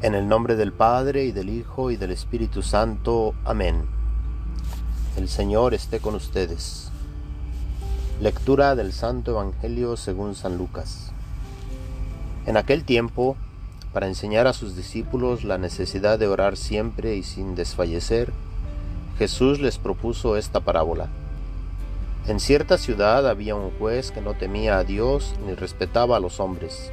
En el nombre del Padre y del Hijo y del Espíritu Santo. Amén. El Señor esté con ustedes. Lectura del Santo Evangelio según San Lucas. En aquel tiempo, para enseñar a sus discípulos la necesidad de orar siempre y sin desfallecer, Jesús les propuso esta parábola. En cierta ciudad había un juez que no temía a Dios ni respetaba a los hombres.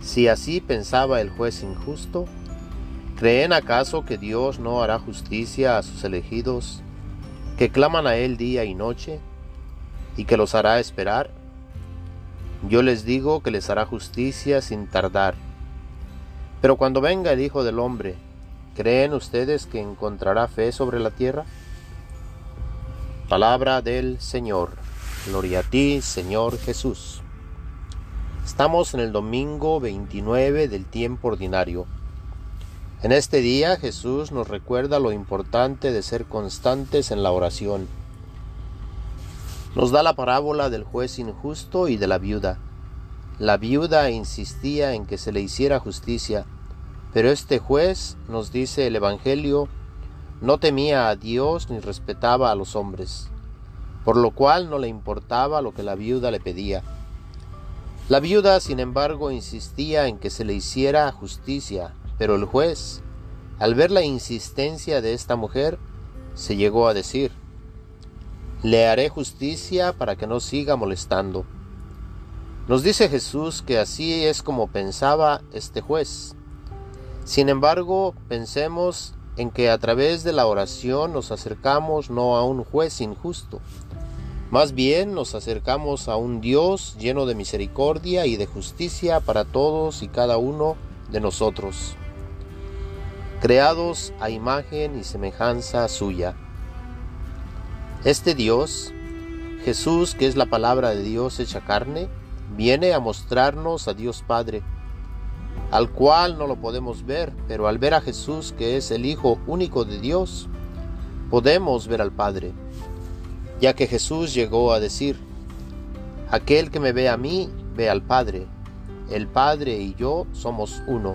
si así pensaba el juez injusto, ¿creen acaso que Dios no hará justicia a sus elegidos, que claman a Él día y noche, y que los hará esperar? Yo les digo que les hará justicia sin tardar. Pero cuando venga el Hijo del Hombre, ¿creen ustedes que encontrará fe sobre la tierra? Palabra del Señor. Gloria a ti, Señor Jesús. Estamos en el domingo 29 del tiempo ordinario. En este día Jesús nos recuerda lo importante de ser constantes en la oración. Nos da la parábola del juez injusto y de la viuda. La viuda insistía en que se le hiciera justicia, pero este juez, nos dice el Evangelio, no temía a Dios ni respetaba a los hombres, por lo cual no le importaba lo que la viuda le pedía. La viuda, sin embargo, insistía en que se le hiciera justicia, pero el juez, al ver la insistencia de esta mujer, se llegó a decir, le haré justicia para que no siga molestando. Nos dice Jesús que así es como pensaba este juez. Sin embargo, pensemos en que a través de la oración nos acercamos no a un juez injusto, más bien nos acercamos a un Dios lleno de misericordia y de justicia para todos y cada uno de nosotros, creados a imagen y semejanza suya. Este Dios, Jesús, que es la palabra de Dios hecha carne, viene a mostrarnos a Dios Padre, al cual no lo podemos ver, pero al ver a Jesús, que es el Hijo único de Dios, podemos ver al Padre ya que Jesús llegó a decir, Aquel que me ve a mí, ve al Padre. El Padre y yo somos uno.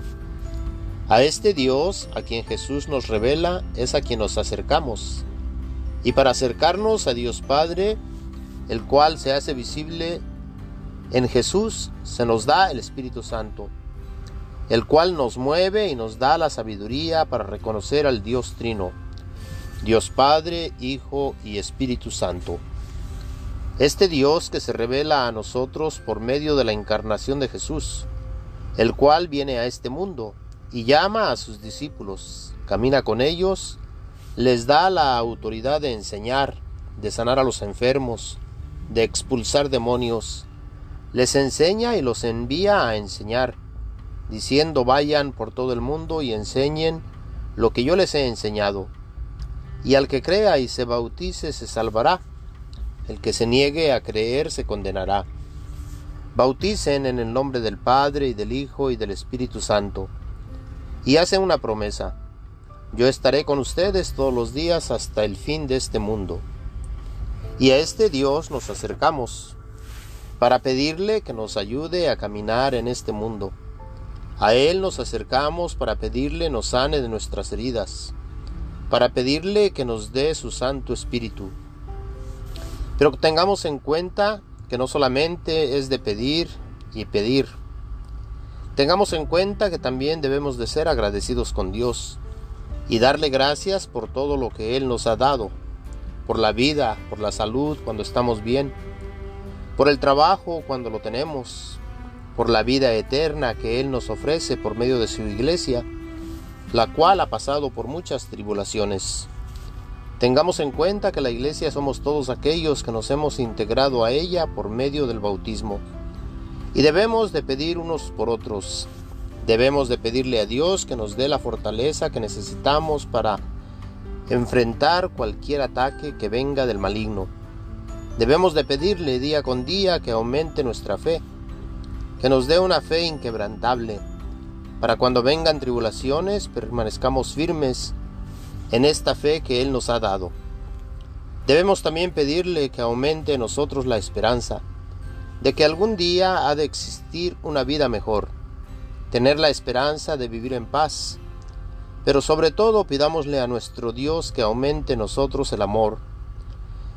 A este Dios, a quien Jesús nos revela, es a quien nos acercamos. Y para acercarnos a Dios Padre, el cual se hace visible en Jesús, se nos da el Espíritu Santo, el cual nos mueve y nos da la sabiduría para reconocer al Dios Trino Dios Padre, Hijo y Espíritu Santo. Este Dios que se revela a nosotros por medio de la encarnación de Jesús, el cual viene a este mundo y llama a sus discípulos, camina con ellos, les da la autoridad de enseñar, de sanar a los enfermos, de expulsar demonios, les enseña y los envía a enseñar, diciendo vayan por todo el mundo y enseñen lo que yo les he enseñado y al que crea y se bautice se salvará, el que se niegue a creer se condenará. Bauticen en el nombre del Padre y del Hijo y del Espíritu Santo. Y hacen una promesa, yo estaré con ustedes todos los días hasta el fin de este mundo. Y a este Dios nos acercamos para pedirle que nos ayude a caminar en este mundo. A Él nos acercamos para pedirle nos sane de nuestras heridas para pedirle que nos dé su Santo Espíritu. Pero tengamos en cuenta que no solamente es de pedir y pedir. Tengamos en cuenta que también debemos de ser agradecidos con Dios y darle gracias por todo lo que Él nos ha dado, por la vida, por la salud cuando estamos bien, por el trabajo cuando lo tenemos, por la vida eterna que Él nos ofrece por medio de su iglesia la cual ha pasado por muchas tribulaciones. Tengamos en cuenta que la iglesia somos todos aquellos que nos hemos integrado a ella por medio del bautismo y debemos de pedir unos por otros. Debemos de pedirle a Dios que nos dé la fortaleza que necesitamos para enfrentar cualquier ataque que venga del maligno. Debemos de pedirle día con día que aumente nuestra fe, que nos dé una fe inquebrantable, para cuando vengan tribulaciones permanezcamos firmes en esta fe que Él nos ha dado. Debemos también pedirle que aumente en nosotros la esperanza de que algún día ha de existir una vida mejor, tener la esperanza de vivir en paz, pero sobre todo pidámosle a nuestro Dios que aumente en nosotros el amor,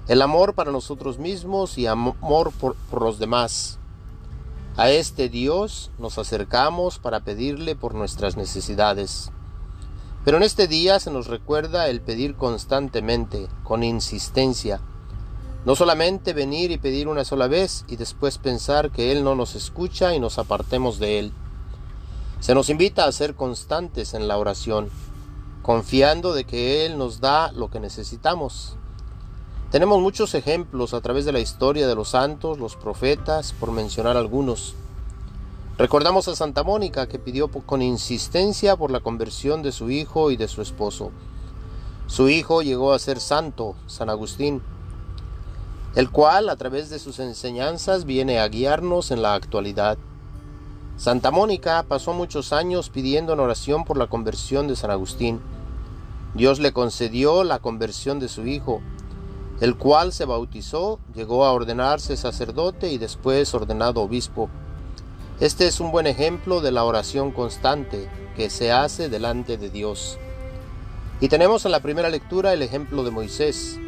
el amor para nosotros mismos y amor por, por los demás. A este Dios nos acercamos para pedirle por nuestras necesidades. Pero en este día se nos recuerda el pedir constantemente, con insistencia. No solamente venir y pedir una sola vez y después pensar que Él no nos escucha y nos apartemos de Él. Se nos invita a ser constantes en la oración, confiando de que Él nos da lo que necesitamos. Tenemos muchos ejemplos a través de la historia de los santos, los profetas, por mencionar algunos. Recordamos a Santa Mónica que pidió con insistencia por la conversión de su hijo y de su esposo. Su hijo llegó a ser santo, San Agustín, el cual a través de sus enseñanzas viene a guiarnos en la actualidad. Santa Mónica pasó muchos años pidiendo en oración por la conversión de San Agustín. Dios le concedió la conversión de su hijo, el cual se bautizó, llegó a ordenarse sacerdote y después ordenado obispo. Este es un buen ejemplo de la oración constante que se hace delante de Dios. Y tenemos en la primera lectura el ejemplo de Moisés,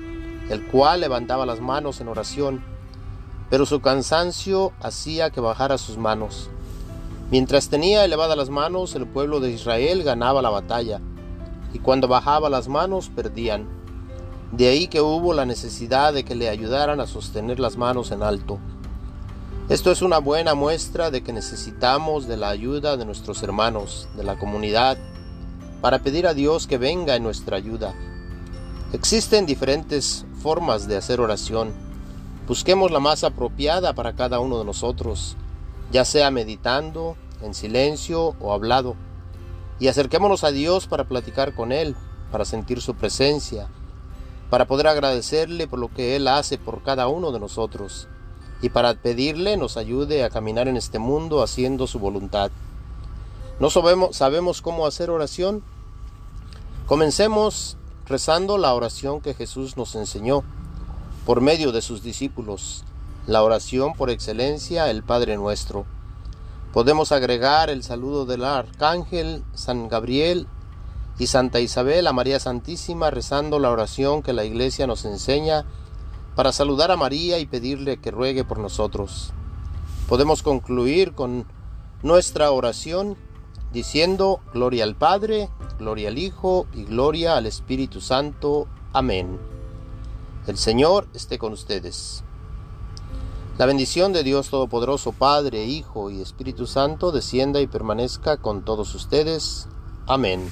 el cual levantaba las manos en oración, pero su cansancio hacía que bajara sus manos. Mientras tenía elevadas las manos, el pueblo de Israel ganaba la batalla, y cuando bajaba las manos perdían. De ahí que hubo la necesidad de que le ayudaran a sostener las manos en alto. Esto es una buena muestra de que necesitamos de la ayuda de nuestros hermanos, de la comunidad, para pedir a Dios que venga en nuestra ayuda. Existen diferentes formas de hacer oración. Busquemos la más apropiada para cada uno de nosotros, ya sea meditando, en silencio o hablado. Y acerquémonos a Dios para platicar con Él, para sentir su presencia, para poder agradecerle por lo que Él hace por cada uno de nosotros y para pedirle nos ayude a caminar en este mundo haciendo su voluntad. ¿No sabemos, sabemos cómo hacer oración? Comencemos rezando la oración que Jesús nos enseñó por medio de sus discípulos, la oración por excelencia, el Padre nuestro. Podemos agregar el saludo del Arcángel San Gabriel y Santa Isabel a María Santísima rezando la oración que la Iglesia nos enseña para saludar a María y pedirle que ruegue por nosotros. Podemos concluir con nuestra oración diciendo Gloria al Padre, Gloria al Hijo y Gloria al Espíritu Santo. Amén. El Señor esté con ustedes. La bendición de Dios Todopoderoso, Padre, Hijo y Espíritu Santo, descienda y permanezca con todos ustedes. Amén.